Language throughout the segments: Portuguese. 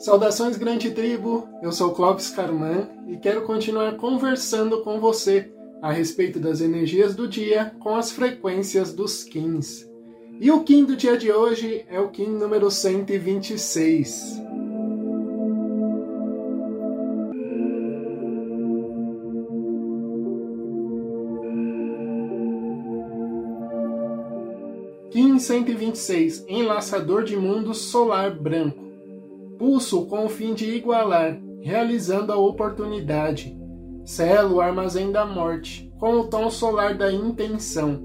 Saudações, grande tribo! Eu sou Clóvis Carman e quero continuar conversando com você a respeito das energias do dia com as frequências dos Kins. E o Kim do dia de hoje é o Kim número 126. Kim 126, Enlaçador de Mundo Solar Branco pulso com o fim de igualar, realizando a oportunidade. Selo o armazém da morte, com o tom solar da intenção.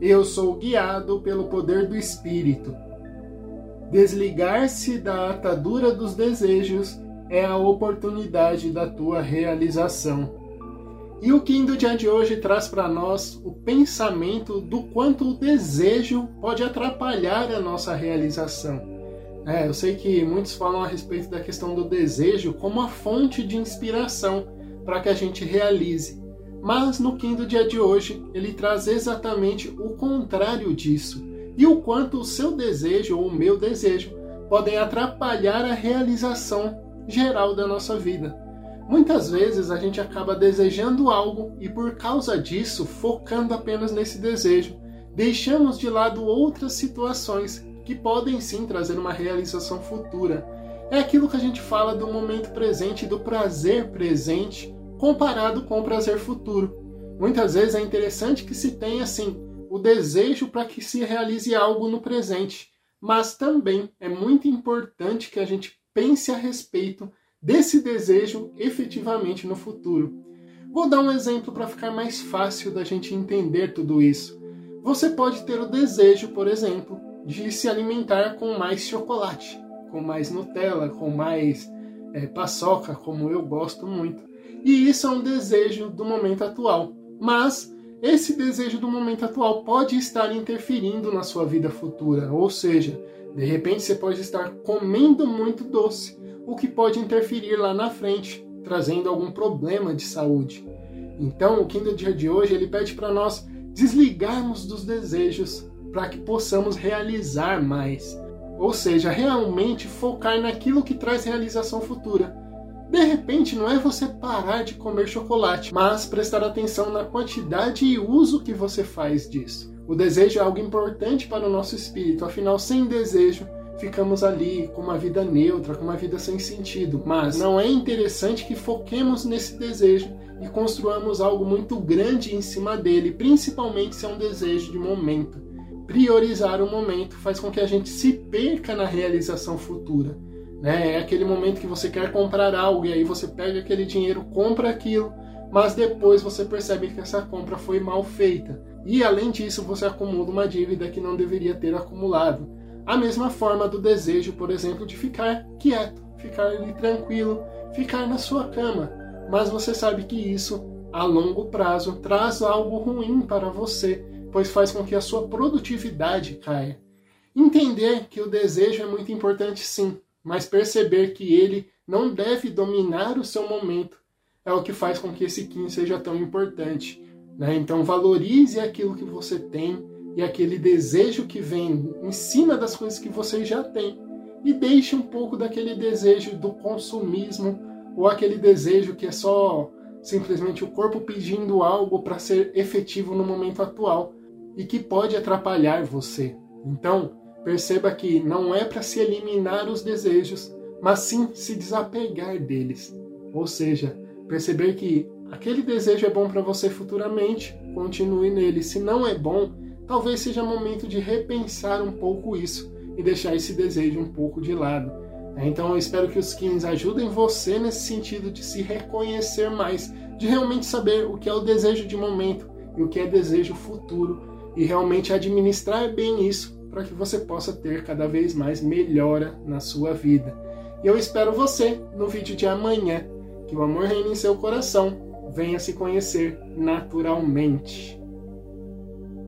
Eu sou guiado pelo poder do espírito. Desligar-se da atadura dos desejos é a oportunidade da tua realização. E o Kim do dia de hoje traz para nós o pensamento do quanto o desejo pode atrapalhar a nossa realização. É, eu sei que muitos falam a respeito da questão do desejo como a fonte de inspiração para que a gente realize. Mas no do dia de hoje, ele traz exatamente o contrário disso. E o quanto o seu desejo ou o meu desejo podem atrapalhar a realização geral da nossa vida. Muitas vezes a gente acaba desejando algo e por causa disso, focando apenas nesse desejo, deixamos de lado outras situações que podem sim trazer uma realização futura. É aquilo que a gente fala do momento presente, do prazer presente, comparado com o prazer futuro. Muitas vezes é interessante que se tenha assim o desejo para que se realize algo no presente, mas também é muito importante que a gente pense a respeito desse desejo efetivamente no futuro. Vou dar um exemplo para ficar mais fácil da gente entender tudo isso. Você pode ter o desejo, por exemplo, de se alimentar com mais chocolate, com mais Nutella, com mais é, paçoca, como eu gosto muito. E isso é um desejo do momento atual. Mas esse desejo do momento atual pode estar interferindo na sua vida futura, ou seja, de repente você pode estar comendo muito doce, o que pode interferir lá na frente, trazendo algum problema de saúde. Então, o Kindle dia de hoje ele pede para nós desligarmos dos desejos para que possamos realizar mais. Ou seja, realmente focar naquilo que traz realização futura. De repente, não é você parar de comer chocolate, mas prestar atenção na quantidade e uso que você faz disso. O desejo é algo importante para o nosso espírito, afinal, sem desejo, ficamos ali com uma vida neutra, com uma vida sem sentido. Mas não é interessante que foquemos nesse desejo e construamos algo muito grande em cima dele, principalmente se é um desejo de momento priorizar o momento faz com que a gente se perca na realização futura. Né? É aquele momento que você quer comprar algo e aí você pega aquele dinheiro, compra aquilo, mas depois você percebe que essa compra foi mal feita. E além disso, você acumula uma dívida que não deveria ter acumulado. A mesma forma do desejo, por exemplo, de ficar quieto, ficar ali tranquilo, ficar na sua cama. Mas você sabe que isso, a longo prazo, traz algo ruim para você pois faz com que a sua produtividade caia. Entender que o desejo é muito importante sim, mas perceber que ele não deve dominar o seu momento é o que faz com que esse Kim seja tão importante. Né? Então valorize aquilo que você tem e aquele desejo que vem em cima das coisas que você já tem e deixe um pouco daquele desejo do consumismo ou aquele desejo que é só simplesmente o corpo pedindo algo para ser efetivo no momento atual e que pode atrapalhar você. Então, perceba que não é para se eliminar os desejos, mas sim se desapegar deles. Ou seja, perceber que aquele desejo é bom para você futuramente, continue nele. Se não é bom, talvez seja momento de repensar um pouco isso e deixar esse desejo um pouco de lado. Então eu espero que os skins ajudem você nesse sentido de se reconhecer mais, de realmente saber o que é o desejo de momento e o que é desejo futuro e realmente administrar bem isso para que você possa ter cada vez mais melhora na sua vida. E eu espero você no vídeo de amanhã. Que o amor reine em seu coração, venha se conhecer naturalmente.